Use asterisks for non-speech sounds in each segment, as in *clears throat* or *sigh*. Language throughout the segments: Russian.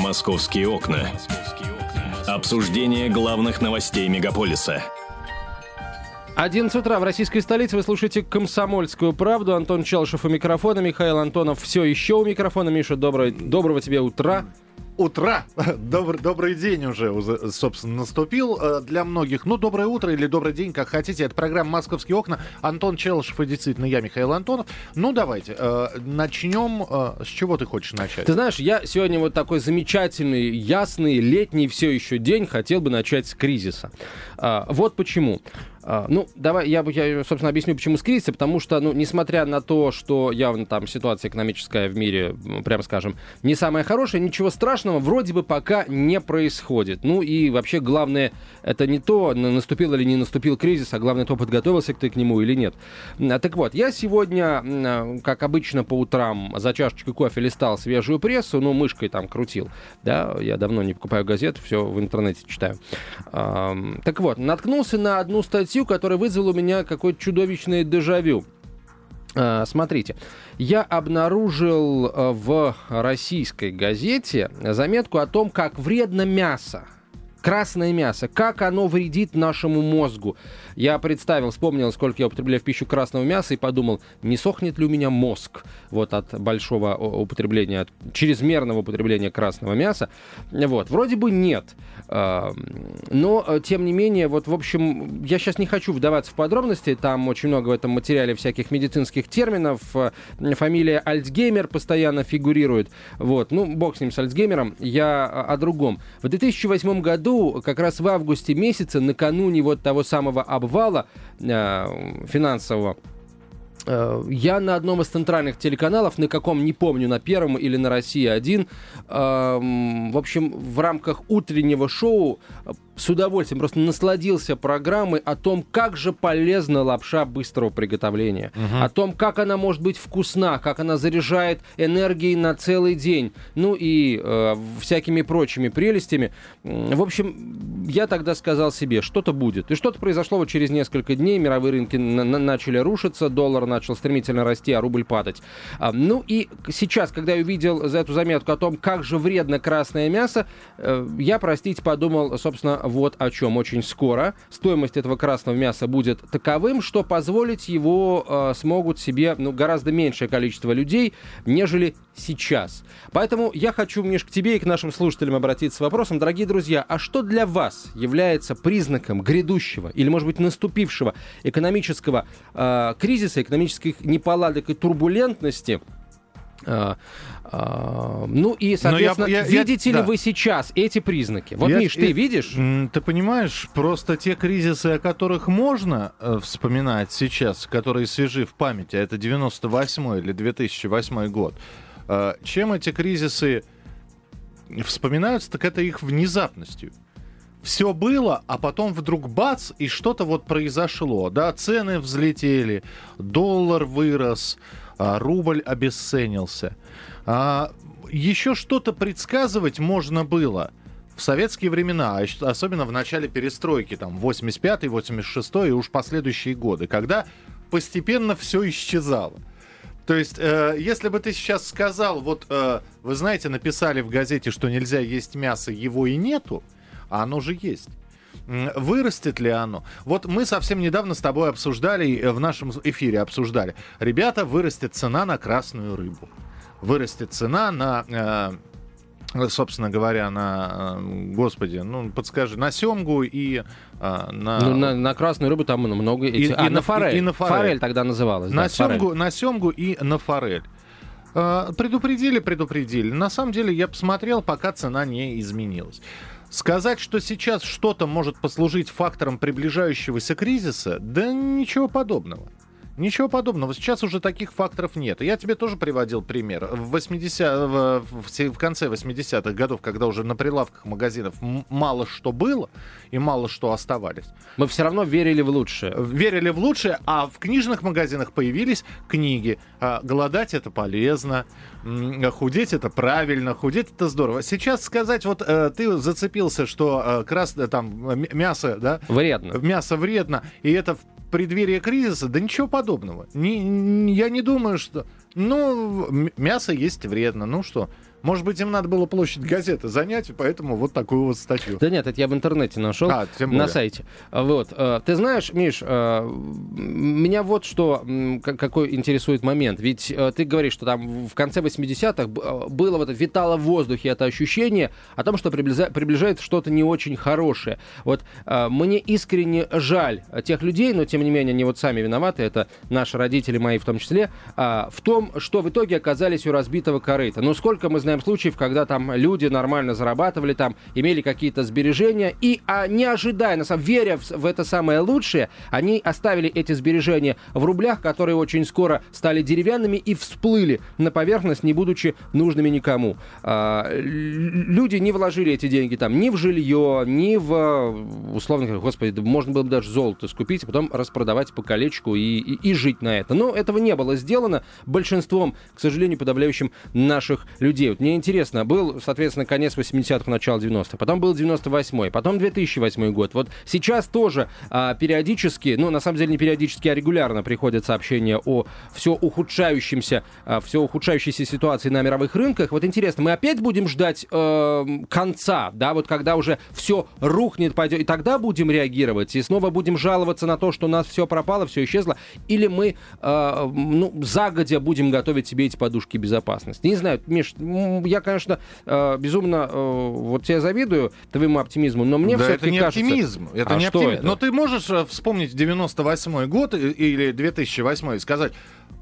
Московские окна. Обсуждение главных новостей мегаполиса. 11 утра в российской столице вы слушаете «Комсомольскую правду». Антон Челшев у микрофона, Михаил Антонов все еще у микрофона. Миша, доброе, доброго тебе утра утра. *laughs* Добр, добрый день уже, собственно, наступил э, для многих. Ну, доброе утро или добрый день, как хотите. Это программа «Московские окна». Антон Челышев и действительно я, Михаил Антонов. Ну, давайте, э, начнем. Э, с чего ты хочешь начать? Ты знаешь, я сегодня вот такой замечательный, ясный, летний все еще день хотел бы начать с кризиса. Вот почему. А, ну, давай, я, я, собственно, объясню, почему с кризиса, потому что, ну, несмотря на то, что явно там ситуация экономическая в мире, прямо скажем, не самая хорошая, ничего страшного вроде бы пока не происходит. Ну и вообще главное, это не то, наступил или не наступил кризис, а главное, то, подготовился ты к нему или нет. А, так вот, я сегодня, а, как обычно по утрам, за чашечкой кофе листал свежую прессу, ну, мышкой там крутил, да, я давно не покупаю газет, все в интернете читаю. Так вот, наткнулся на одну статью, статью, которая вызвала у меня какое-то чудовищное дежавю. А, смотрите, я обнаружил э, в российской газете заметку о том, как вредно мясо красное мясо, как оно вредит нашему мозгу. Я представил, вспомнил, сколько я употребляю в пищу красного мяса и подумал, не сохнет ли у меня мозг вот от большого употребления, от чрезмерного употребления красного мяса. Вот, вроде бы нет. Но, э, тем не менее, вот, в общем, я сейчас не хочу вдаваться в подробности, там очень много в этом материале всяких медицинских терминов, фамилия Альцгеймер постоянно фигурирует. Вот, ну, бог с ним, с Альцгеймером, я о другом. В 2008 году году, как раз в августе месяце, накануне вот того самого обвала э, финансового, я на одном из центральных телеканалов, на каком не помню, на первом или на России один, э, в общем, в рамках утреннего шоу с удовольствием просто насладился программой о том, как же полезна лапша быстрого приготовления, угу. о том, как она может быть вкусна, как она заряжает энергией на целый день, ну и э, всякими прочими прелестями. В общем, я тогда сказал себе, что-то будет. И что-то произошло вот через несколько дней, мировые рынки на- начали рушиться, доллар начал стремительно расти, а рубль падать. А, ну и сейчас, когда я увидел за эту заметку о том, как же вредно красное мясо, э, я, простите, подумал, собственно, вот о чем. Очень скоро стоимость этого красного мяса будет таковым, что позволить его э, смогут себе ну, гораздо меньшее количество людей, нежели сейчас. Поэтому я хочу, Миш, к тебе и к нашим слушателям обратиться с вопросом. Дорогие друзья, а что для вас является признаком грядущего или, может быть, наступившего экономического э, кризиса, экономических неполадок и турбулентности – а, а, ну и, соответственно, я, я, видите я, ли да. вы сейчас эти признаки? Вот, я, Миш, ты я, видишь? Ты понимаешь, просто те кризисы, о которых можно э, вспоминать сейчас, которые свежи в памяти, это 98 или 2008 год, чем эти кризисы вспоминаются, так это их внезапностью все было, а потом вдруг бац, и что-то вот произошло, да, цены взлетели, доллар вырос, а, рубль обесценился. А, еще что-то предсказывать можно было в советские времена, а особенно в начале перестройки, там, 85-й, 86-й и уж последующие годы, когда постепенно все исчезало. То есть, э, если бы ты сейчас сказал, вот, э, вы знаете, написали в газете, что нельзя есть мясо, его и нету, а оно же есть. Вырастет ли оно? Вот мы совсем недавно с тобой обсуждали, э, в нашем эфире обсуждали. Ребята, вырастет цена на красную рыбу. Вырастет цена на... Э, собственно говоря, на, э, господи, ну, подскажи, на семгу и а, на... Ну, на, на красную рыбу там много... Эти... И, а, и на форель. И на форель. форель тогда называлась. На, да, семгу, на семгу и на форель. А, предупредили, предупредили. На самом деле, я посмотрел, пока цена не изменилась. Сказать, что сейчас что-то может послужить фактором приближающегося кризиса, да ничего подобного. Ничего подобного. Сейчас уже таких факторов нет. Я тебе тоже приводил пример. В, 80, в, в, конце 80-х годов, когда уже на прилавках магазинов мало что было и мало что оставались. Мы все равно верили в лучшее. Верили в лучшее, а в книжных магазинах появились книги. А, голодать это полезно, худеть это правильно, худеть это здорово. Сейчас сказать, вот э, ты зацепился, что э, красное там мясо, да? Вредно. Мясо вредно, и это преддверии кризиса? Да ничего подобного. Не, я не думаю, что... Ну, мясо есть вредно. Ну что, Может быть, им надо было площадь газеты занять, и поэтому вот такую вот статью. Да нет, это я в интернете нашел, А, на сайте. Вот. э, Ты знаешь, Миш, э, меня вот что, какой интересует момент. Ведь э, ты говоришь, что там в конце 80-х б- э, было вот это, витало в воздухе это ощущение о том, что приближается что-то не очень хорошее. Вот мне искренне жаль тех людей, но тем не менее они вот сами виноваты, это наши родители мои в том числе, а, в том, что в итоге оказались у разбитого корыта. Ну, сколько мы знаем случаев, когда там люди нормально зарабатывали, там имели какие-то сбережения, и а, не ожидая, на самом веря в, в это самое лучшее, они оставили эти сбережения в рублях, которые очень скоро стали деревянными и всплыли на поверхность, не будучи нужными никому. А, люди не вложили эти деньги там ни в жилье, ни в, условно говоря, господи, можно было бы даже золото скупить, а потом распродавать по колечку и, и, и жить на это. Но этого не было сделано большинством, к сожалению, подавляющим наших людей. Вот мне интересно, был, соответственно, конец 80-х, начало 90-х, потом был 98-й, потом 2008 год. Вот сейчас тоже а, периодически, ну, на самом деле не периодически, а регулярно приходят сообщения о все ухудшающемся, а, все ухудшающейся ситуации на мировых рынках. Вот интересно, мы опять будем ждать эм, конца, да, вот когда уже все рухнет, пойдет, и тогда будем реагировать, и снова будем жаловаться на то, что у нас все пропало, все исчезло, или мы, э, ну, загодя будем готовить себе эти подушки безопасности. Не знаю, Миш, м, я, конечно, э, безумно э, вот тебе завидую твоему оптимизму, но мне да все-таки это не кажется... оптимизм. Это А не оптимизм. это? Но ты можешь э, вспомнить 98 год или 2008 и сказать,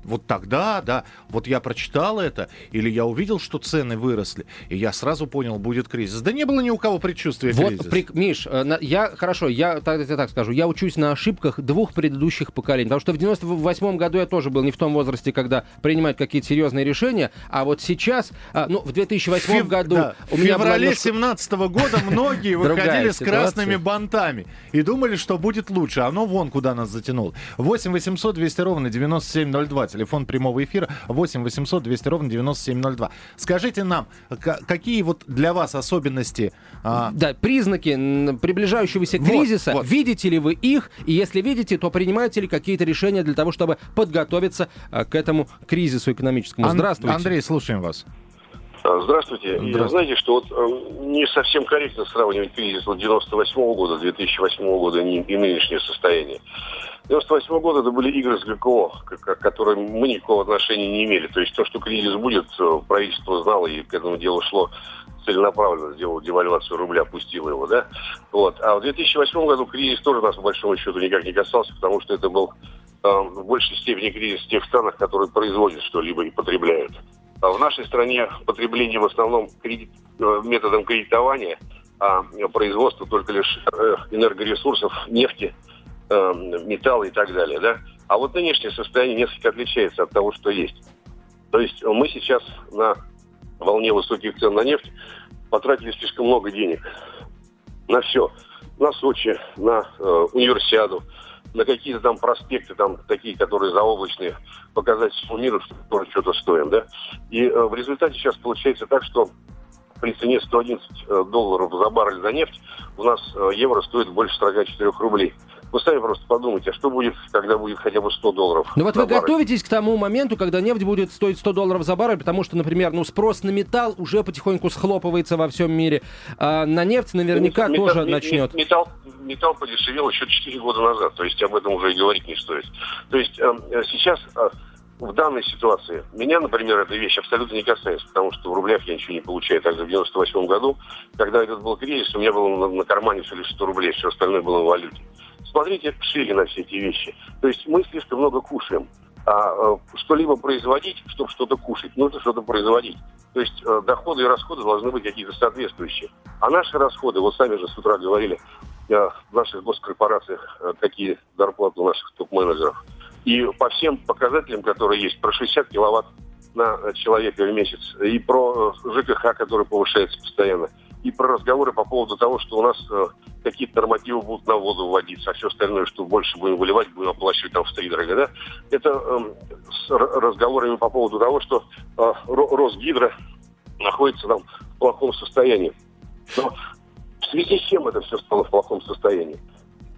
вот тогда, да, вот я прочитал это, или я увидел, что цены выросли, и я сразу понял, будет кризис. Да не было ни у кого предчувствия Вот, кризиса. при- Миш, э, я хорошо, я так, я так скажу, я учусь на ошибках двух предыдущих поколений, потому что в 98 году я тоже был не в том возрасте, когда принимать какие-то серьезные решения, а вот сейчас, а, ну, в 2008 Фев- году да, у В меня была феврале немножко- 17 года многие *laughs* выходили с красными бантами и думали, что будет лучше. Оно вон куда нас затянуло. 8 800 200 ровно 9702. Телефон прямого эфира 8 800 200 ровно 9702. Скажите нам, какие вот для вас особенности а, Да, признаки приближающегося Вот, кризиса. вот. Видите ли вы их? И если видите, то принимаете ли какие-то решения для того, чтобы подготовиться а, к этому кризису экономическому? Ан- Здравствуйте. Андрей, слушаем вас. Здравствуйте. Здравствуйте. И знаете, что вот э, не совсем корректно сравнивать кризис вот 98 года, 2008 года и, и нынешнее состояние. 98 года это были игры с ГКО, к, к которым мы никакого отношения не имели. То есть то, что кризис будет, э, правительство знало и к этому делу шло целенаправленно, сделало девальвацию рубля, опустило его, да? Вот. А в 2008 году кризис тоже нас, по большому счету, никак не касался, потому что это был э, в большей степени кризис в тех странах, которые производят что-либо и потребляют. А в нашей стране потребление в основном кредит- э, методом кредитования, а производство только лишь э, энергоресурсов, нефти, э, металла и так далее. Да? А вот нынешнее состояние несколько отличается от того, что есть. То есть мы сейчас на волне высоких цен на нефть потратили слишком много денег на все. На Сочи, на э, универсиаду, на какие-то там проспекты, там такие, которые заоблачные, показать всему миру, что мы что-то стоим, да. И э, в результате сейчас получается так, что при цене 111 э, долларов за баррель за нефть у нас э, евро стоит больше 44 рублей. Вы сами просто подумайте, а что будет, когда будет хотя бы 100 долларов? Ну вот вы баррель? готовитесь к тому моменту, когда нефть будет стоить 100 долларов за баррель, потому что, например, ну спрос на металл уже потихоньку схлопывается во всем мире. А на нефть наверняка Металл- тоже начнет. Металл, металл подешевел еще 4 года назад, то есть об этом уже и говорить не стоит. То есть э, сейчас э, в данной ситуации меня, например, эта вещь абсолютно не касается, потому что в рублях я ничего не получаю. Также в 98 году, когда этот был кризис, у меня было на, на кармане всего лишь 100 рублей, все остальное было в валюте. Смотрите шире на все эти вещи. То есть мы слишком много кушаем. А э, что-либо производить, чтобы что-то кушать, нужно что-то производить. То есть э, доходы и расходы должны быть какие-то соответствующие. А наши расходы, вот сами же с утра говорили, э, в наших госкорпорациях какие зарплаты у наших топ-менеджеров. И по всем показателям, которые есть, про 60 киловатт на человека в месяц, и про э, ЖКХ, который повышается постоянно, и про разговоры по поводу того, что у нас э, какие-то нормативы будут на воду вводиться, а все остальное, что больше будем выливать, будем оплачивать там в три дорога, да? Это эм, с разговорами по поводу того, что э, Ро- Росгидро находится там в плохом состоянии. Но в связи с чем это все стало в плохом состоянии?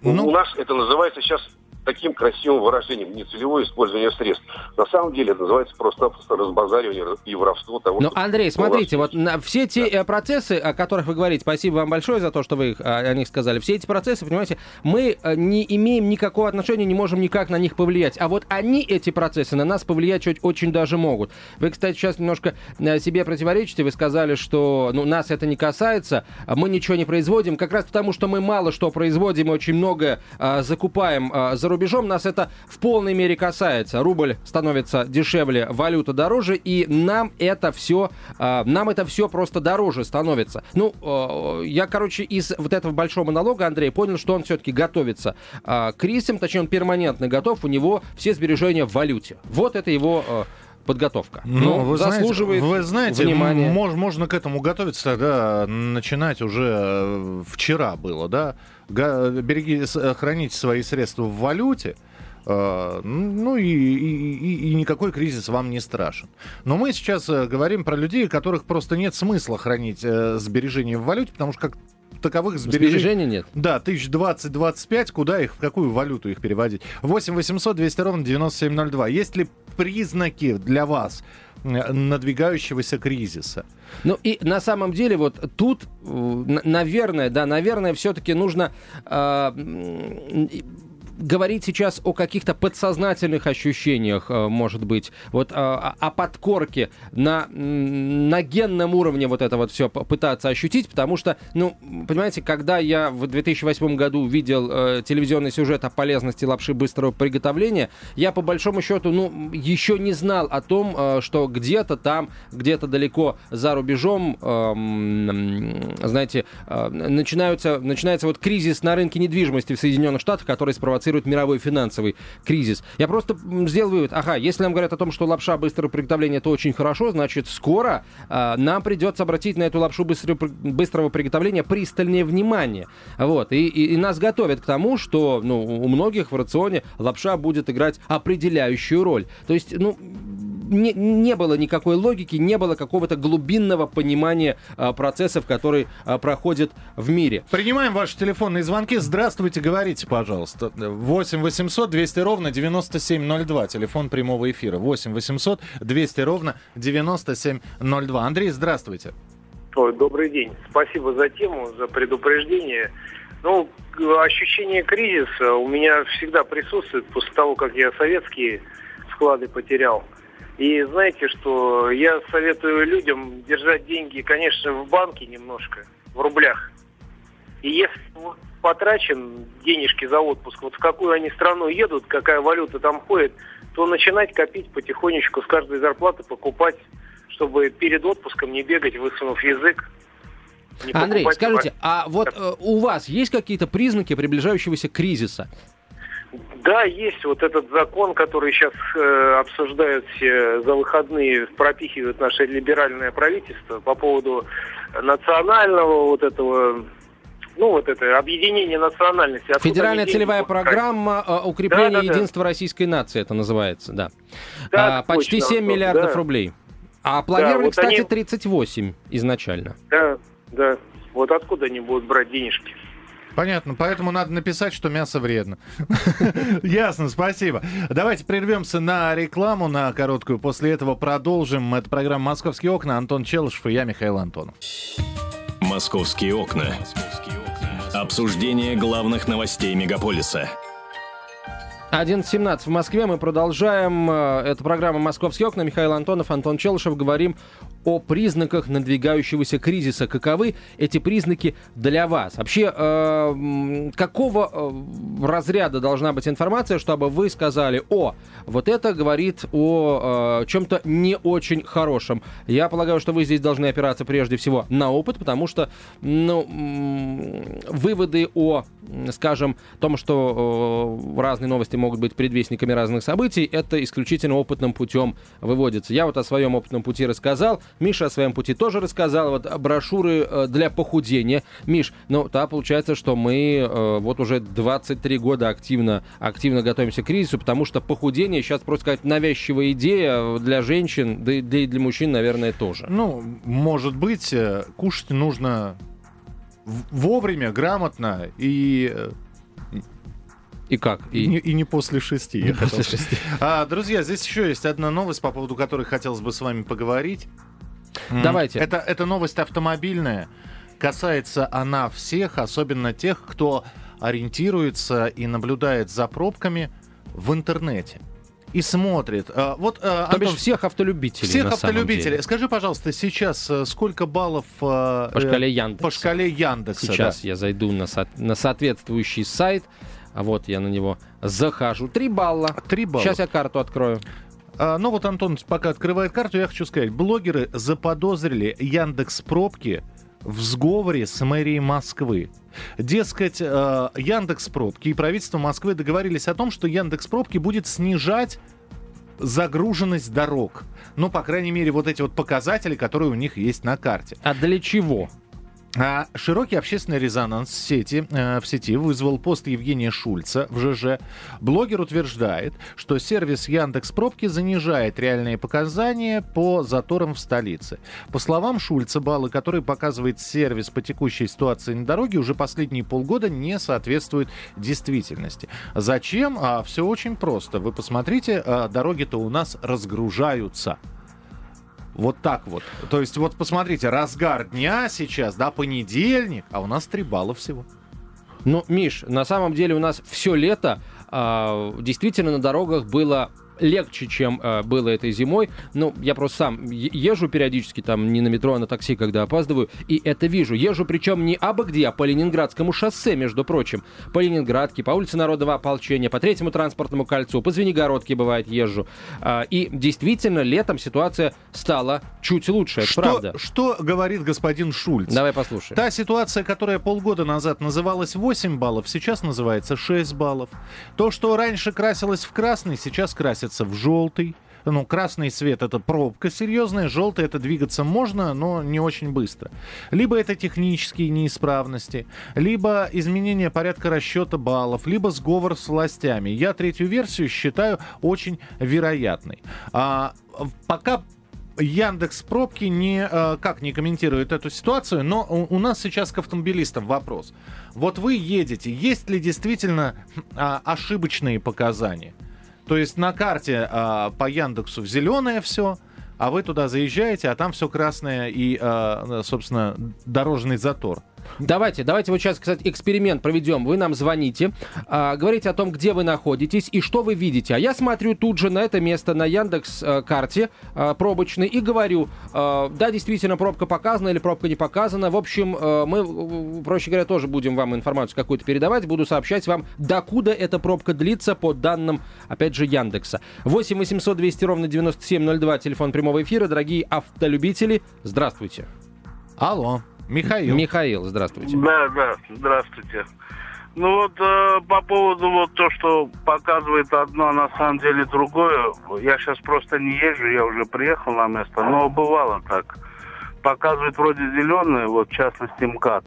Ну- У нас это называется сейчас таким красивым выражением нецелевое использование средств. На самом деле это называется просто-напросто разбазаривание и воровство того, Ну, Андрей, смотрите, вот на, все те да. Э, процессы, о которых вы говорите, спасибо вам большое за то, что вы их, о, о них сказали, все эти процессы, понимаете, мы э, не имеем никакого отношения, не можем никак на них повлиять. А вот они, эти процессы, на нас повлиять очень, очень даже могут. Вы, кстати, сейчас немножко э, себе противоречите, вы сказали, что ну, нас это не касается, а мы ничего не производим, как раз потому, что мы мало что производим и очень многое а, закупаем а, за рубежом, нас это в полной мере касается. Рубль становится дешевле, валюта дороже, и нам это все, а, нам это все просто дороже становится. Ну, а, я, короче, из вот этого большого монолога, Андрей, понял, что он все-таки готовится а, к кризисам, точнее, он перманентно готов, у него все сбережения в валюте. Вот это его... подготовка. Ну, ну вы заслуживает знаете, вы знаете, внимания. Мож, можно к этому готовиться тогда, начинать уже э, вчера было, да? Береги, э, храните свои средства в валюте, э, ну и, и, и, никакой кризис вам не страшен. Но мы сейчас говорим про людей, которых просто нет смысла хранить сбережения в валюте, потому что как таковых сбережений... Сбережений нет? Да, 1020-25, куда их, в какую валюту их переводить? 8 800 200 ровно 9702. Есть ли признаки для вас надвигающегося кризиса. Ну и на самом деле вот тут, наверное, да, наверное, все-таки нужно э, говорить сейчас о каких-то подсознательных ощущениях, э, может быть, вот э, о подкорке на, на генном уровне вот это вот все пытаться ощутить, потому что, ну, понимаете, когда я в 2008 году видел э, телевизионный сюжет о полезности лапши быстрого приготовления, я по большому счету, ну, еще не знал о том, э, что где-то там, где-то далеко за рубежом, э, знаете, э, начинаются, начинается вот кризис на рынке недвижимости в Соединенных Штатах, который спровоцирует провоцирует мировой финансовый кризис. Я просто сделал вывод, ага, если нам говорят о том, что лапша быстрого приготовления это очень хорошо, значит скоро э, нам придется обратить на эту лапшу быстрого, быстрого приготовления пристальнее внимание. Вот, и, и, и нас готовят к тому, что ну, у многих в рационе лапша будет играть определяющую роль. То есть, ну, не, не было никакой логики, не было какого-то глубинного понимания а, процессов, которые а, проходят в мире. Принимаем ваши телефонные звонки. Здравствуйте, говорите, пожалуйста. 8 800 200 ровно 9702. Телефон прямого эфира. 8 800 200 ровно 9702. Андрей, здравствуйте. Ой, добрый день. Спасибо за тему, за предупреждение. Ну, ощущение кризиса у меня всегда присутствует после того, как я советские склады потерял. И знаете, что я советую людям держать деньги, конечно, в банке немножко, в рублях. И если вот потрачен денежки за отпуск, вот в какую они страну едут, какая валюта там ходит, то начинать копить потихонечку с каждой зарплаты, покупать, чтобы перед отпуском не бегать, высунув язык. Андрей, скажите, а вот э, у вас есть какие-то признаки приближающегося кризиса? Да, есть вот этот закон, который сейчас э, обсуждают все за выходные, пропихивает наше либеральное правительство по поводу национального вот этого ну, вот это объединение национальности. Федеральная целевая программа э, укрепления да, да, единства да. российской нации, это называется, да. да а, почти точно, 7 миллиардов да. рублей. А планировали, да, вот кстати, они... 38 изначально. Да, да. Вот откуда они будут брать денежки? Понятно, поэтому надо написать, что мясо вредно. *laughs* Ясно, спасибо. Давайте прервемся на рекламу, на короткую. После этого продолжим. Это программа «Московские окна». Антон Челышев и я, Михаил Антонов. «Московские окна». Обсуждение главных новостей мегаполиса. 11.17 в Москве. Мы продолжаем. Э, это программа «Московские окна». Михаил Антонов, Антон Челышев. Говорим о признаках надвигающегося кризиса. Каковы эти признаки для вас? Вообще, э, какого э, разряда должна быть информация, чтобы вы сказали, о, вот это говорит о э, чем-то не очень хорошем. Я полагаю, что вы здесь должны опираться прежде всего на опыт, потому что ну, выводы о, скажем, том, что э, разные новости могут быть предвестниками разных событий, это исключительно опытным путем выводится. Я вот о своем опытном пути рассказал. Миша о своем пути тоже рассказал. Вот брошюры э, для похудения. Миш, ну, да, получается, что мы э, вот уже 23 года активно, активно готовимся к кризису, потому что похудение сейчас, просто сказать, навязчивая идея для женщин, да и для, для мужчин, наверное, тоже. Ну, может быть, э, кушать нужно вовремя, грамотно и И как? И, и, не, и не после шести, хотел после шести. А, друзья, здесь еще есть одна новость, по поводу которой хотелось бы с вами поговорить. Давайте. Это, это новость автомобильная. Касается она всех, особенно тех, кто ориентируется и наблюдает за пробками в интернете и смотрит. А, вот, а, То бишь всех автолюбителей. Всех автолюбителей. Скажи, пожалуйста, сейчас э, сколько баллов а, по шкале Яндекса? По шкале Яндекса. Сейчас да. я зайду на, со- на соответствующий сайт. А вот я на него захожу. Три балла. Три балла. Сейчас я карту открою. А, ну вот Антон пока открывает карту, я хочу сказать, блогеры заподозрили Яндекс пробки в сговоре с мэрией Москвы. Дескать, э, Яндекс Пробки и правительство Москвы договорились о том, что Яндекс Пробки будет снижать загруженность дорог. Ну, по крайней мере, вот эти вот показатели, которые у них есть на карте. А для чего? А широкий общественный резонанс в сети, э, в сети вызвал пост Евгения Шульца в ЖЖ. Блогер утверждает, что сервис Яндекс Пробки занижает реальные показания по заторам в столице. По словам Шульца, баллы, которые показывает сервис по текущей ситуации на дороге, уже последние полгода не соответствуют действительности. Зачем? А все очень просто. Вы посмотрите, а, дороги-то у нас разгружаются. Вот так вот. То есть вот посмотрите, разгар дня сейчас, да, понедельник, а у нас 3 балла всего. Ну, Миш, на самом деле у нас все лето э, действительно на дорогах было легче, чем э, было этой зимой. Ну, я просто сам езжу периодически, там, не на метро, а на такси, когда опаздываю, и это вижу. Езжу, причем не абы где, а по Ленинградскому шоссе, между прочим. По Ленинградке, по улице Народного ополчения, по Третьему транспортному кольцу, по Звенигородке, бывает, езжу. А, и действительно, летом ситуация стала чуть лучше, это что, правда. Что говорит господин Шульц? Давай послушаем. Та ситуация, которая полгода назад называлась 8 баллов, сейчас называется 6 баллов. То, что раньше красилось в красный, сейчас красится двигаться в желтый. Ну, красный свет это пробка серьезная, желтый это двигаться можно, но не очень быстро. Либо это технические неисправности, либо изменение порядка расчета баллов, либо сговор с властями. Я третью версию считаю очень вероятной. А, пока Яндекс пробки не э, как не комментирует эту ситуацию, но у, у нас сейчас к автомобилистам вопрос. Вот вы едете, есть ли действительно а, ошибочные показания? То есть на карте а, по Яндексу зеленое все, а вы туда заезжаете, а там все красное и, а, собственно, дорожный затор. Давайте, давайте вот сейчас, кстати, эксперимент проведем. Вы нам звоните, э, говорите о том, где вы находитесь и что вы видите. А я смотрю тут же на это место на Яндекс э, карте э, пробочной и говорю, э, да, действительно, пробка показана или пробка не показана. В общем, э, мы, проще говоря, тоже будем вам информацию какую-то передавать. Буду сообщать вам, докуда эта пробка длится по данным, опять же, Яндекса. 8 800 200 ровно 9702, телефон прямого эфира. Дорогие автолюбители, здравствуйте. Алло. Михаил. Михаил, здравствуйте. Да, да, здравствуйте. Ну вот э, по поводу вот то, что показывает одно, а на самом деле другое. Я сейчас просто не езжу, я уже приехал на место, но бывало так. Показывает вроде зеленое, вот в частности МКАД.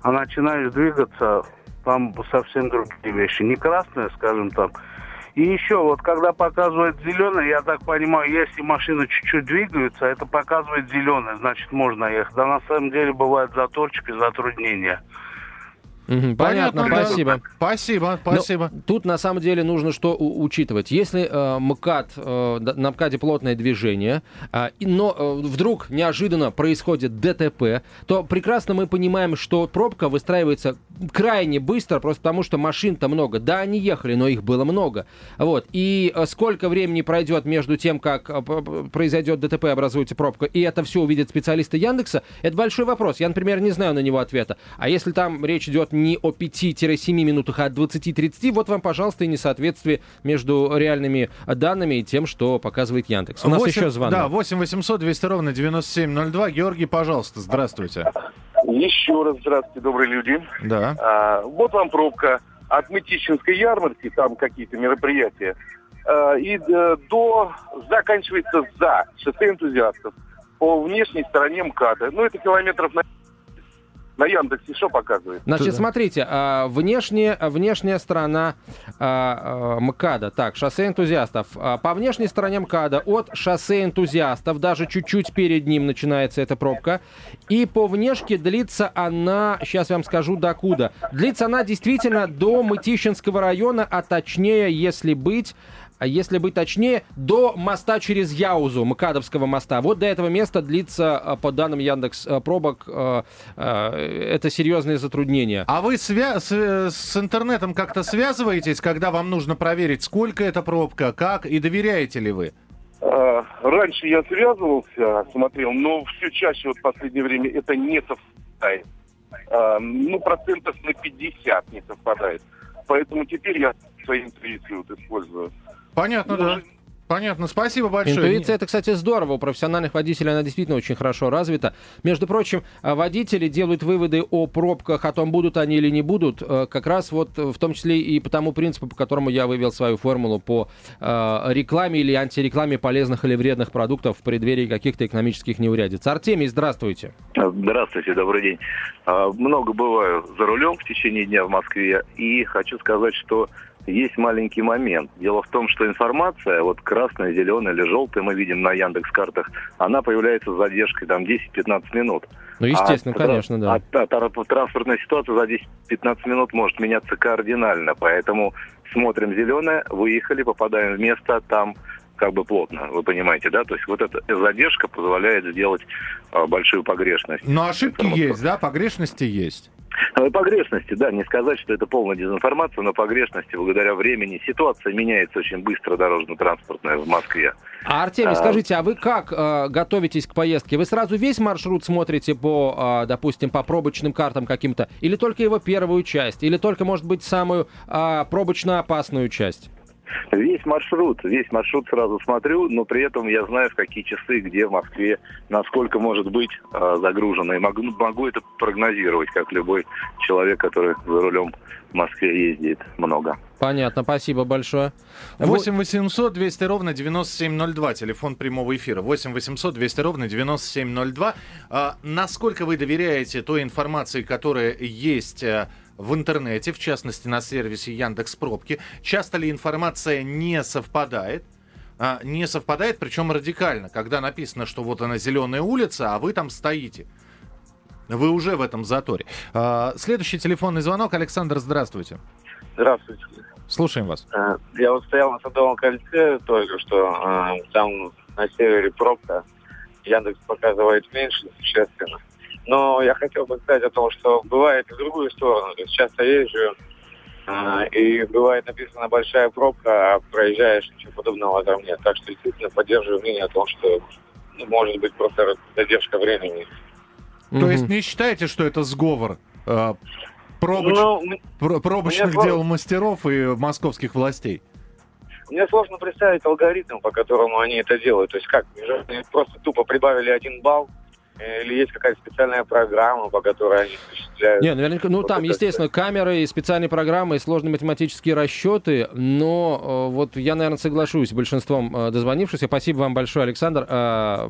А начинаешь двигаться, там совсем другие вещи. Не красное, скажем там, и еще, вот когда показывает зеленый, я так понимаю, если машина чуть-чуть двигается, это показывает зеленый, значит можно ехать. Да на самом деле бывают заторчики, затруднения. Угу, понятно, понятно, спасибо. Спасибо, спасибо. Но тут на самом деле нужно что учитывать. Если э, МКАД, э, на МКАДе плотное движение, э, но э, вдруг неожиданно происходит ДТП, то прекрасно мы понимаем, что пробка выстраивается крайне быстро, просто потому что машин-то много. Да, они ехали, но их было много. Вот. И э, сколько времени пройдет между тем, как э, произойдет ДТП, образуется пробка, и это все увидят специалисты Яндекса, это большой вопрос. Я, например, не знаю на него ответа. А если там речь идет не о 5-7 минутах, а о 20-30, вот вам, пожалуйста, и несоответствие между реальными данными и тем, что показывает Яндекс. У нас 8, еще звонок. Да, 8 800 200 ровно 9702. Георгий, пожалуйста, здравствуйте. Еще раз здравствуйте, добрые люди. Да. А, вот вам пробка от Мытищинской ярмарки, там какие-то мероприятия, а, и а, до заканчивается за шоссе энтузиастов по внешней стороне МКАДа. Ну, это километров на На Яндексе что показывает? Значит, смотрите, а, внешняя, внешняя сторона а, а, МКАДа. Так, шоссе энтузиастов. А, По внешней стороне МКАДа от шоссе энтузиастов, даже чуть-чуть перед ним начинается эта пробка. И по внешке длится она, сейчас я вам скажу, докуда. Длится она действительно до Мытищинского района, а точнее, если быть, а если быть точнее, до моста через Яузу, МКАДовского моста. Вот до этого места длится, а, по данным Яндекс а, пробок, а, это серьезные затруднения. А вы свя- с, э, с интернетом как-то связываетесь, когда вам нужно проверить, сколько эта пробка, как, и доверяете ли вы? А, Раньше я связывался, смотрел, но все чаще вот в последнее время это не совпадает. А, Ну, процентов на 50 не совпадает. Поэтому теперь я свою интуицию вот использую. Понятно, да. Понятно, спасибо большое. Интуиция, это, кстати, здорово. У профессиональных водителей она действительно очень хорошо развита. Между прочим, а, водители делают выводы о пробках, о том, будут они или не будут, э, как раз вот э, в том числе и по тому принципу, по которому я вывел свою формулу по э, рекламе или антирекламе полезных или вредных продуктов в преддверии каких-то экономических неурядиц. Артемий, здравствуйте. Здравствуйте, добрый день. А, Много бываю за рулем в течение дня в Москве, и хочу сказать, что есть маленький момент. Дело в том, что информация, вот красная, зеленая или желтая, мы видим на Яндекс картах, она появляется с задержкой там 10-15 минут. Ну, естественно, А конечно, да. а та- та- транспортная ситуация за 10-15 минут может меняться кардинально, поэтому смотрим зеленое, выехали, попадаем в место, там как бы плотно, вы понимаете, да? То есть вот эта задержка позволяет сделать а, большую погрешность. Но ошибки есть, да, погрешности есть. Э, Погрешности, да, не сказать, что это полная дезинформация, но погрешности благодаря времени. Ситуация меняется очень быстро дорожно-транспортная в Москве. А, Артемий, А, скажите, а вы как э, готовитесь к поездке? Вы сразу весь маршрут смотрите по, э, допустим, по пробочным картам каким-то? Или только его первую часть? Или только, может быть, самую э, пробочно опасную часть? Весь маршрут, весь маршрут сразу смотрю, но при этом я знаю, в какие часы, где в Москве, насколько может быть э, загружено. И могу, могу это прогнозировать, как любой человек, который за рулем в Москве ездит много. Понятно, спасибо большое. 8 800 200 ровно 9702, телефон прямого эфира. 8 800 200 ровно 9702. А, насколько вы доверяете той информации, которая есть э, в интернете, в частности на сервисе Яндекс Пробки? Часто ли информация не совпадает? А, не совпадает, причем радикально, когда написано, что вот она зеленая улица, а вы там стоите. Вы уже в этом заторе. А, следующий телефонный звонок. Александр, здравствуйте. Здравствуйте. Слушаем вас. Э, Я вот стоял на Садовом кольце только что. э, Там на севере пробка. Яндекс показывает меньше, существенно. Но я хотел бы сказать о том, что бывает и в другую сторону. То есть часто езжу, э, и бывает написана большая пробка, а проезжаешь, ничего подобного там нет. Так что действительно поддерживаю мнение о том, что ну, может быть просто задержка времени. То Мгм. есть не считаете, что это сговор э, пробоч- Ну, пр- пробочных дел мастеров и московских властей? Мне сложно представить алгоритм, по которому они это делают. То есть как, просто тупо прибавили один балл, или есть какая-то специальная программа, по которой они осуществляют. Не, наверняка, ну там, естественно, камеры и специальные программы, и сложные математические расчеты, но э, вот я, наверное, соглашусь с большинством э, дозвонившихся. Спасибо вам большое, Александр. Э,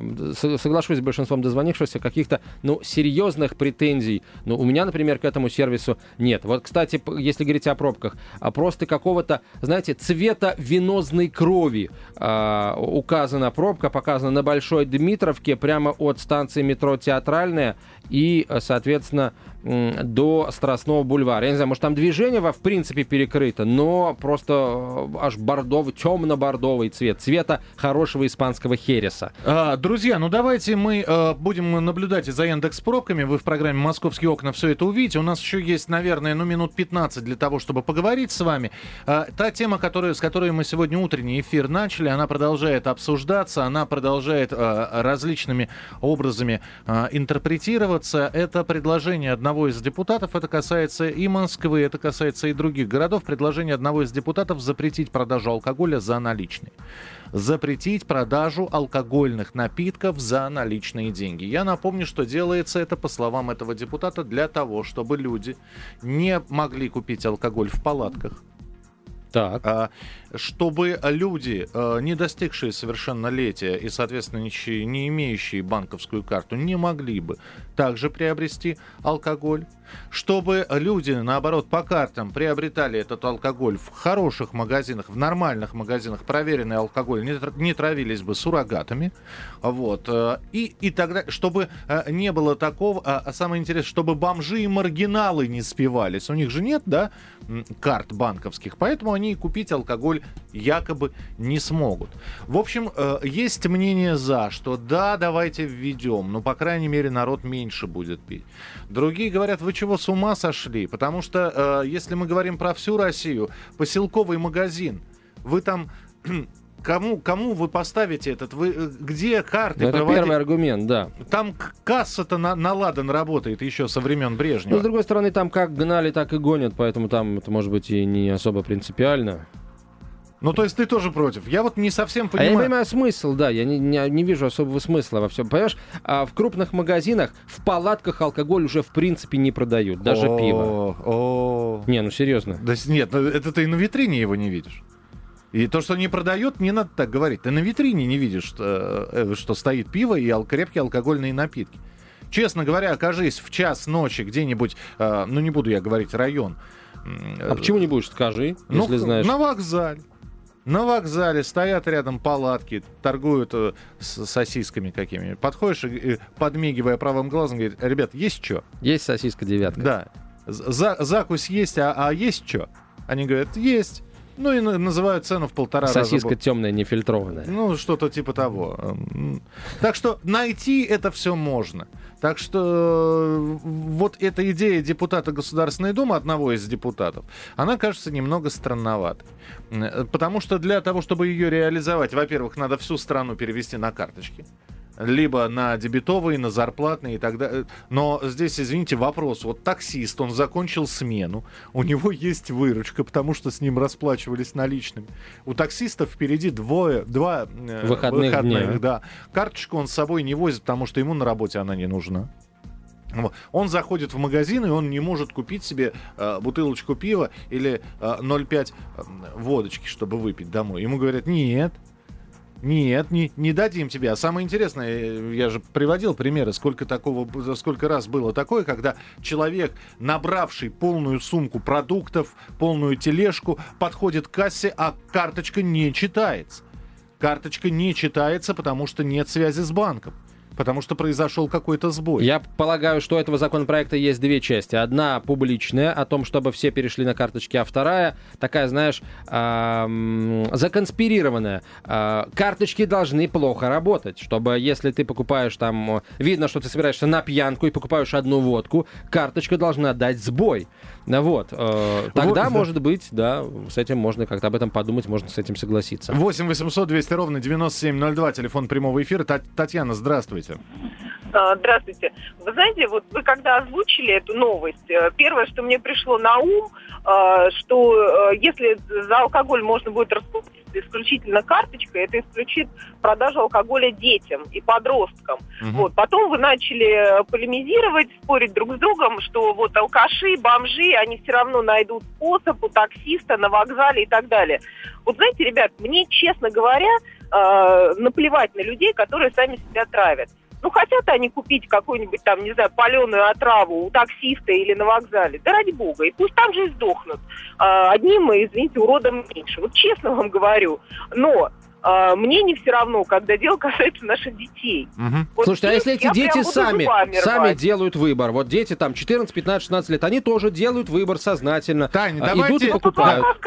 соглашусь с большинством дозвонившихся. Каких-то, ну, серьезных претензий, ну, у меня, например, к этому сервису нет. Вот, кстати, если говорить о пробках, а просто какого-то, знаете, цвета венозной крови э, указана пробка, показана на Большой Дмитровке, прямо от станции метро Театральная и, э, соответственно, до Страстного бульвара. Я не знаю, может, там движение в принципе перекрыто, но просто э, аж бордовый, темно-бордовый цвет, цвета хорошего испанского хереса. А, друзья, ну давайте мы э, будем наблюдать за Яндекс пробками. Вы в программе «Московские окна» все это увидите. У нас еще есть, наверное, ну минут 15 для того, чтобы поговорить с вами. А, та тема, которая, с которой мы сегодня утренний эфир начали, она продолжает обсуждаться, она продолжает э, различными образами э, интерпретироваться. Это предложение одного из депутатов, это касается и Москвы, это касается и других городов. Предложение одного из депутатов запретить продажу алкоголя за наличные запретить продажу алкогольных напитков за наличные деньги. Я напомню, что делается это, по словам этого депутата, для того, чтобы люди не могли купить алкоголь в палатках, Так. А, чтобы люди, э, не достигшие совершеннолетия и, соответственно, не имеющие банковскую карту, не могли бы также приобрести алкоголь. Чтобы люди, наоборот, по картам приобретали этот алкоголь в хороших магазинах, в нормальных магазинах, проверенный алкоголь, не, тр- не травились бы суррогатами. Вот. э, И, и тогда, чтобы э, не было такого, а, а самое интересное, чтобы бомжи и маргиналы не спивались. У них же нет, да, карт банковских, поэтому они и купить алкоголь якобы не смогут. В общем, э, есть мнение за, что да, давайте введем, но, по крайней мере, народ меньше будет пить. Другие говорят, вы чего с ума сошли? Потому что, э, если мы говорим про всю Россию, поселковый магазин, вы там... *clears throat* Кому, кому вы поставите этот? Вы э, где карты? Ну, это проводите? первый аргумент, да. Там касса-то на, на ладан работает еще со времен Ну, Брежнева. с другой стороны, там как гнали, так и гонят, поэтому там это может быть и не особо принципиально. Ну, то есть ты тоже против. Я вот не совсем А я понимаю. понимаю смысл, да, я не, не- не вижу особого смысла во всем. Понимаешь, а в крупных магазинах, в палатках алкоголь уже в принципе не продают, даже О, пиво. О, Не, ну серьезно. Да нет, ну, это ты и на витрине его не видишь. И то, что не продает, не надо так говорить. Ты на витрине не видишь, что, э, что стоит пиво и крепкие алкогольные напитки. Честно говоря, окажись в час ночи где-нибудь, э, ну не буду я говорить район. А почему не будешь, скажи, Ну, если знаешь. на вокзале. На вокзале стоят рядом палатки, торгуют э, с сосисками какими. Подходишь и, и, подмигивая правым глазом, говорит, ребят, есть что? Есть сосиска девятка. Да. За- закусь есть, а, а есть что? Они говорят, есть. Ну и на- называют цену в полтора раза. Сосиска темная, нефильтрованная. Ну, что-то типа того. Так что найти это все можно. Так что э, вот эта идея депутата Государственной Думы, одного из депутатов, она кажется немного странноватой. Э, Потому что для того, чтобы ее реализовать, во-первых, надо всю страну перевести на карточки. Либо на дебетовые, на зарплатные и так далее. Но здесь, извините, вопрос. Вот таксист, он закончил смену, у него есть выручка, потому что с ним расплачивались наличными. У таксистов впереди двое, два э, Выходных дня. да. Карточку он с собой не возит, потому что ему на работе она не нужна. Он заходит в магазин, и он не может купить себе э, бутылочку пива или э, 0,5 э, водочки, чтобы выпить домой. Ему говорят, нет, нет, не, не дадим тебе. А самое интересное, э, я же приводил примеры, сколько такого, сколько раз было такое, когда человек, набравший полную сумку продуктов, полную тележку, подходит к кассе, а карточка не читается. Карточка не читается, потому что нет связи с банком. Потому что произошел какой-то сбой. Я полагаю, что у этого законопроекта есть две части. Одна публичная, о том, чтобы все перешли на карточки, а вторая такая, знаешь, законспирированная. А, Карточки должны плохо работать, чтобы если ты покупаешь там, видно, что ты собираешься на пьянку и покупаешь одну водку, карточка должна дать сбой. Вот. э, Тогда, да. может быть, да, с этим можно как-то об этом подумать, можно с этим согласиться. 8 800 200 ровно 9702, телефон прямого эфира. Та- Татьяна, здравствуйте. А, Здравствуйте. Вы знаете, вот вы когда озвучили эту новость, э, первое, что мне пришло на ум, э, что э, если за алкоголь можно будет расплатиться исключительно карточкой, это исключит продажу алкоголя детям и подросткам. Мгм. Вот. Потом вы начали э, полемизировать, спорить друг с другом, что вот алкаши, бомжи, они все равно найдут способ у таксиста на вокзале и так далее. Вот знаете, ребят, мне, честно говоря, э, наплевать на людей, которые сами себя травят. Ну, хотят они купить какую-нибудь там, не знаю, паленую отраву у таксиста или на вокзале. Да ради бога. И пусть там же и сдохнут. А, одним, извините, уродом меньше. Вот честно вам говорю. Но а, мне не все равно, когда дело касается наших детей. Мгм. Вот Слушайте, а если эти дети сами, сами делают выбор, вот дети там 14, 15, 16 лет, они тоже делают выбор сознательно. Тань, А, давайте- Идут и Ну, покупают. к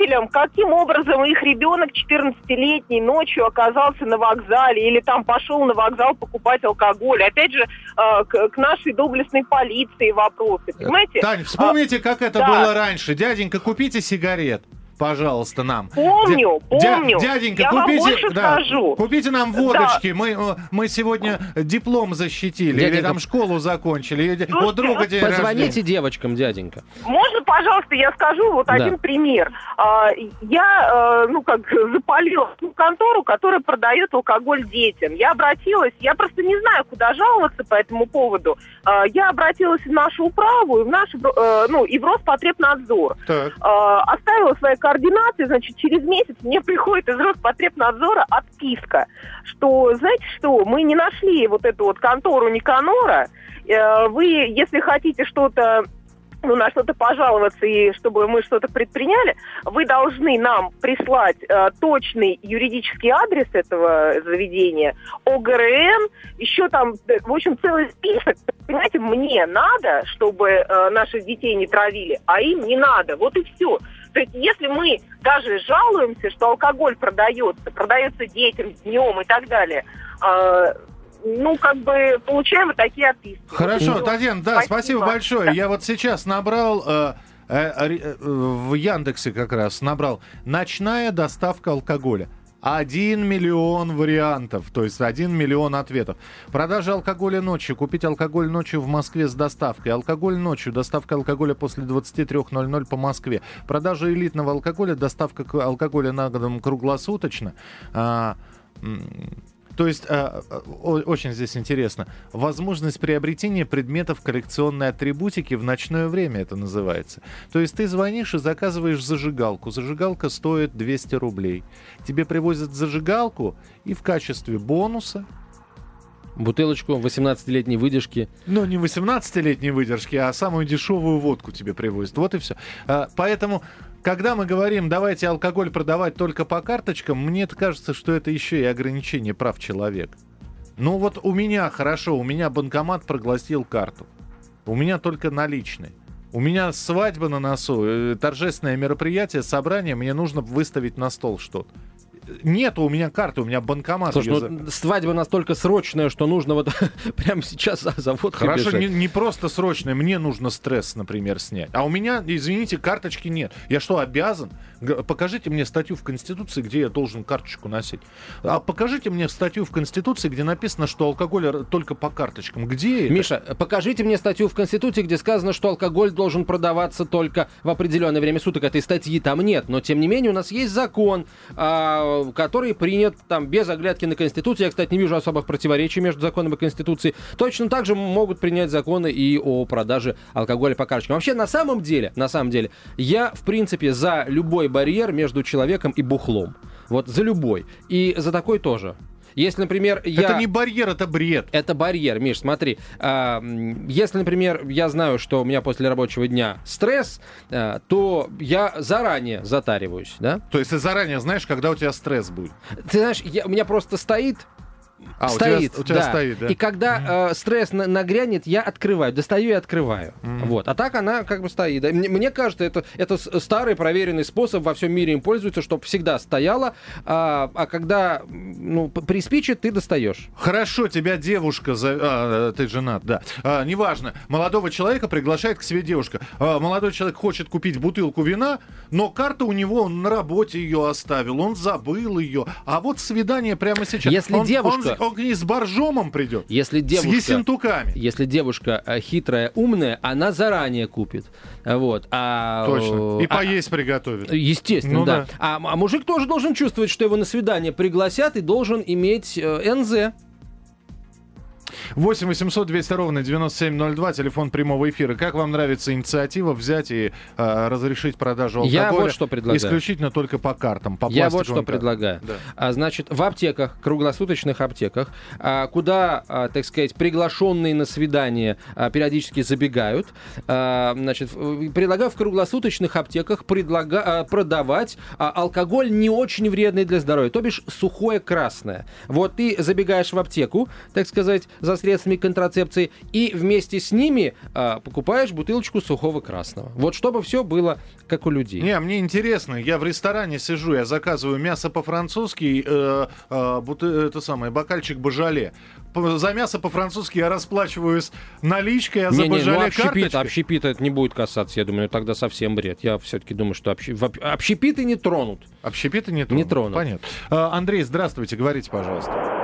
родителям, каким образом их ребенок 14-летний ночью оказался на вокзале или там пошел на вокзал покупать алкоголь. Опять же, э, к, нашей доблестной полиции вопросы. Понимаете? Тань, вспомните, как это да. было раньше. Дяденька, купите сигарет. Пожалуйста, нам. Помню, Дя- помню. дяденька, Я вам купите, больше да, скажу. купите нам водочки. Мы, э, мы сегодня диплом защитили, или Дяденька, там школу закончили. или Слушайте, друга день Позвоните рождения. девочкам, дяденька. Можно пожалуйста, я скажу вот Да. один пример. А, Я, э, ну, как запалила ту контору, которая продает алкоголь детям. Я обратилась, я просто не знаю, куда жаловаться по этому поводу. А, Я обратилась в нашу управу и в наш, э, ну, и в Роспотребнадзор. Так. А, оставила свои координаты, значит, через месяц мне *laughs* приходит из Роспотребнадзора отписка, что, знаете что, мы не нашли вот эту вот контору Никанора, Э, вы, если хотите что-то ну, на что-то пожаловаться и чтобы мы что-то предприняли, вы должны нам прислать э, точный юридический адрес этого заведения, ОГРН, еще там, э, в общем, целый список. Понимаете, мне надо, чтобы э, наших детей не травили, а им не надо. Вот и все. То есть, если мы даже жалуемся, что алкоголь продается, продается детям днем и так далее, э, ну, как бы получаем вот такие отписки. Хорошо, Вот. Татьяна, да, спасибо, большое. Я вот сейчас набрал э, э, э, в Яндексе как раз набрал ночная доставка алкоголя. Один миллион вариантов, то есть один миллион ответов. Продажа алкоголя ночью, купить алкоголь ночью в Москве с доставкой. Алкоголь ночью, доставка алкоголя после 23.00 по Москве. Продажа элитного алкоголя, доставка алкоголя на дом круглосуточно. А, то есть, о- очень здесь интересно, возможность приобретения предметов коллекционной атрибутики в ночное время это называется. То есть ты звонишь и заказываешь зажигалку. Зажигалка стоит 200 рублей. Тебе привозят зажигалку и в качестве бонуса Бутылочку 18-летней выдержки. ну, не 18-летней выдержки, а самую дешевую водку тебе привозят. Вот и все. Поэтому, когда мы говорим, давайте алкоголь продавать только по карточкам, мне кажется, что это еще и ограничение прав человека. Ну вот у меня хорошо, у меня банкомат прогласил карту. У меня только наличные. У меня свадьба на носу, э, торжественное мероприятие, собрание, мне нужно выставить на стол что-то. Нет у меня карты, у меня банкомат. Слушай, за- ну, свадьба настолько срочная, что нужно вот *laughs* прямо сейчас за за водкой Хорошо, не, не просто срочно, мне нужно стресс, например, снять. А у меня, извините, карточки нет. Я что, обязан? Покажите мне статью в Конституции, где я должен карточку носить. А покажите мне статью в Конституции, где написано, что алкоголь только по карточкам. Где это? Миша, покажите мне статью в Конституции, где сказано, что алкоголь должен продаваться только в определенное время суток. Этой статьи там нет. Но, тем не менее, у нас есть закон, а, который принят там без оглядки на Конституцию. Я, кстати, не вижу особых противоречий между законом и Конституцией. Точно так же могут принять законы и о продаже алкоголя по карточкам. Вообще, на самом деле, на самом деле, я, в принципе, за любой барьер между человеком и бухлом. Вот за любой. И за такой тоже. Если, например, я... Это не барьер, это бред. Это барьер, Миш, смотри. а, Если, например, я знаю, что у меня после рабочего дня стресс, а, то я заранее затариваюсь, да? То есть ты заранее знаешь, когда у тебя стресс будет. Ты знаешь, я- у меня просто стоит А, у тебя- стоит, у тебя да. стоит, да. И когда э, стресс на- нагрянет, я открываю, достаю и открываю. Вот. А так она как бы стоит. Мне, мне кажется, это, это старый проверенный способ, во всем мире им пользуются, чтобы всегда стояла, а, а когда ну, приспичит, ты достаешь. Хорошо, тебя девушка, за... а, ты женат, да. А, неважно, молодого человека приглашает к себе девушка. А, молодой человек хочет купить бутылку вина, но карта у него, он на работе ее оставил, он забыл ее. А вот свидание прямо сейчас. Если он, девушка- Он, он к ней с боржомом придет. Если С девушка... ессентуками. Если девушка э, хитрая, умная, она заранее купит. Вот. А, Точно. И э, а- поесть приготовит. Естественно, Ну да. да. А, а мужик тоже должен чувствовать, что его на свидание пригласят и должен иметь э, НЗ. 8 800 200 ровно 9702, телефон прямого эфира. Как вам нравится инициатива взять и а, разрешить продажу алкоголя? Я вот что предлагаю. Исключительно только по картам, по Я вот что картам. предлагаю. Да. А, значит, в аптеках, круглосуточных аптеках, а, куда, а, так сказать, приглашенные на свидание а, периодически забегают, а, значит, предлагаю в круглосуточных аптеках предлага- а, продавать а, алкоголь не очень вредный для здоровья, то бишь сухое красное. Вот ты забегаешь в аптеку, так сказать, за средствами контрацепции, и вместе с ними а, покупаешь бутылочку сухого красного. Вот чтобы все было как у людей. Не, мне интересно, я в ресторане сижу, я заказываю мясо по-французски, э, э, буты- это самое, бокальчик божале. По- За мясо по-французски я расплачиваюсь наличкой, а за Не, не, ну божале общепит, карточкой. общепит это не будет касаться, я думаю, тогда совсем бред. Я все-таки думаю, что общ- общепиты не тронут. Общепиты не тронут. Не тронут. Понятно. А, Андрей, здравствуйте, говорите, пожалуйста.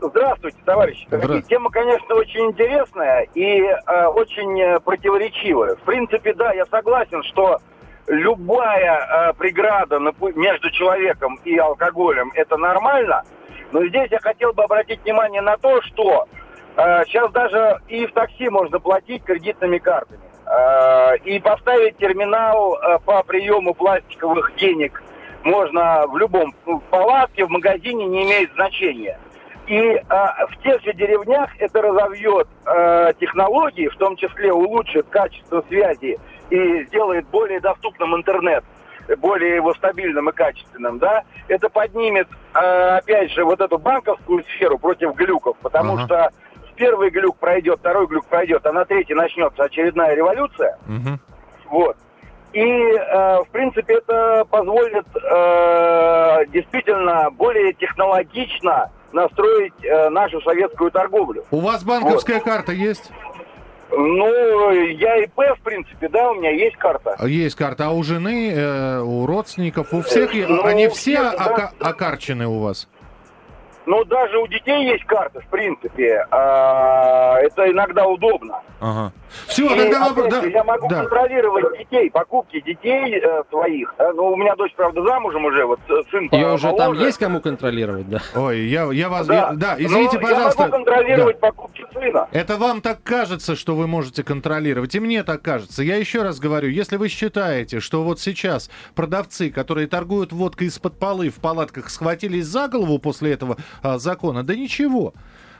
Здравствуйте, товарищи. Здра- Тема, конечно, очень интересная и э, очень э, противоречивая. В принципе, да, я согласен, что любая э, преграда на между человеком и алкоголем это нормально. Но здесь я хотел бы обратить внимание на то, что э, сейчас даже и в такси можно платить кредитными картами. Э, и поставить терминал э, по приему пластиковых денег можно в любом в палатке, в магазине, не имеет значения. И э, в тех же деревнях это разовьет э, технологии, в том числе улучшит качество связи и сделает более доступным интернет, более его стабильным и качественным, да, это поднимет, э, опять же, вот эту банковскую сферу против глюков, потому Ага. что первый глюк пройдет, второй глюк пройдет, а на третий начнется очередная революция. Мгм. Вот. И, э, в принципе, это позволит э, действительно более технологично настроить э, нашу советскую торговлю. У вас банковская карта есть? Ну, я ИП, в принципе, да, у меня есть карта. Есть карта. А у жены, э, у родственников, у всех, е- ну, они все да. ока- окарчены у вас? Но даже у детей есть карта, в принципе. А, это иногда удобно. Ага. Все, И, тогда вопрос. Да, я могу да. контролировать детей, покупки детей э, своих. да. Ну, у меня дочь, правда, замужем уже, вот э, сын Ее уже там есть кому контролировать, да? Ой, я, я вас... Да, я- да, извините, Но пожалуйста. Я могу контролировать покупки сына. Это вам так кажется, что вы можете контролировать, и мне так кажется. Я еще раз говорю, если вы считаете, что вот сейчас продавцы, которые торгуют водкой из-под полы в палатках, схватились за голову после этого а, закона, да ничего.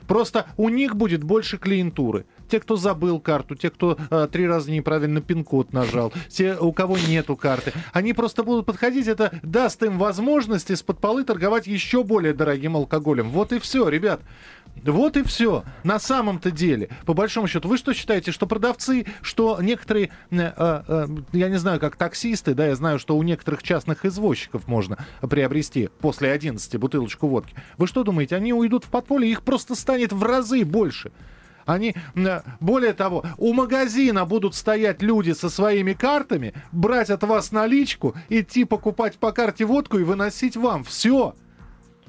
Просто у них будет больше клиентуры. Те, кто забыл карту, те, кто а, три раза неправильно пин-код нажал, те, у кого нету карты, они просто будут подходить, это даст им возможность из-под полы торговать еще более дорогим алкоголем. Вот и все, ребят. Вот и все. На самом-то деле, по большому счету, вы что считаете, что продавцы, что некоторые, э, э, э, я не знаю, как таксисты, да, я знаю, что у некоторых частных извозчиков можно приобрести после 11 бутылочку водки. Вы что думаете, они уйдут в подполье, их просто станет в разы больше. Они, э, более того, у магазина будут стоять люди со своими картами, брать от вас наличку, идти покупать по карте водку и выносить вам. Все.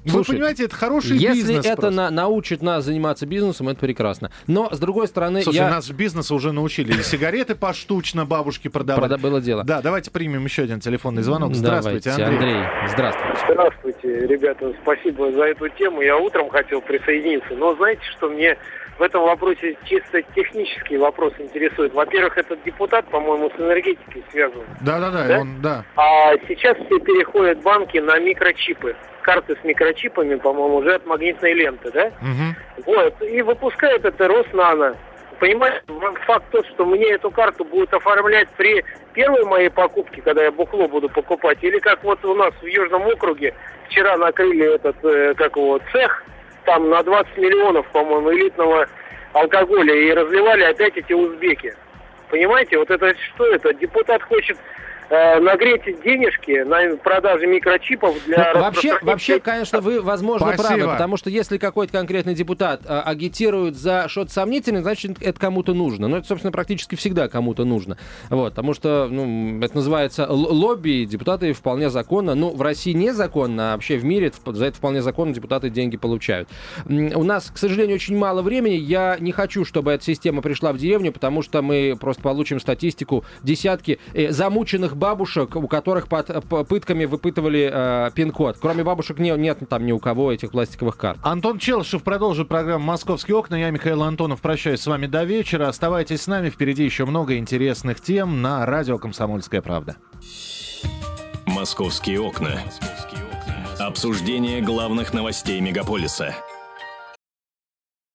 Вы Слушай, понимаете, это хороший Если бизнес. это просто. на- научит нас заниматься бизнесом, это прекрасно. Но, с другой стороны, Слушай, я... нас бизнеса уже научили. И сигареты поштучно бабушки продавать. Правда, было дело. Да, давайте примем еще один телефонный звонок. Здравствуйте, Давайте, Андрей. Здравствуйте. Здравствуйте, ребята, спасибо за эту тему. Я утром хотел присоединиться, но знаете, что мне в этом вопросе чисто технический вопрос интересует. Во-первых, этот депутат, по-моему, с энергетикой связан. Да-да-да, Да? он, да. А сейчас все переходят банки на микрочипы. Карты с микрочипами, по-моему, уже от магнитной ленты, да? Мгм. Вот. И выпускает это Роснано. Понимаете, факт тот, что мне эту карту будут оформлять при первой моей покупке, когда я бухло буду покупать, или как вот у нас в Южном округе вчера накрыли этот, э, как его, цех, там на 20 миллионов, по-моему, элитного алкоголя, и разливали опять эти узбеки. Понимаете, вот это что это? Депутат хочет нагреть денежки на продаже микрочипов для Ну, вообще, вообще, конечно, вы, возможно, Спасибо. правы, потому что если какой-то конкретный депутат а, агитирует за что-то сомнительное, значит, это кому-то нужно. Но это, собственно, практически всегда кому-то нужно. Вот, потому что, ну, это называется лобби, депутаты вполне законно. Ну, в России незаконно, а вообще в мире за это вполне законно депутаты деньги получают. У нас, к сожалению, очень мало времени. Я не хочу, чтобы эта система пришла в деревню, потому что мы просто получим статистику десятки э, замученных бабушек, у которых под э, пытками выпытывали э, пин-код. Кроме бабушек не- нет там ни у кого этих пластиковых карт. Антон Челышев продолжит программу «Московские окна». Я, Михаил Антонов, прощаюсь с вами до вечера. Оставайтесь с нами. Впереди еще много интересных тем на радио «Комсомольская правда». «Московские окна». Обсуждение главных новостей мегаполиса –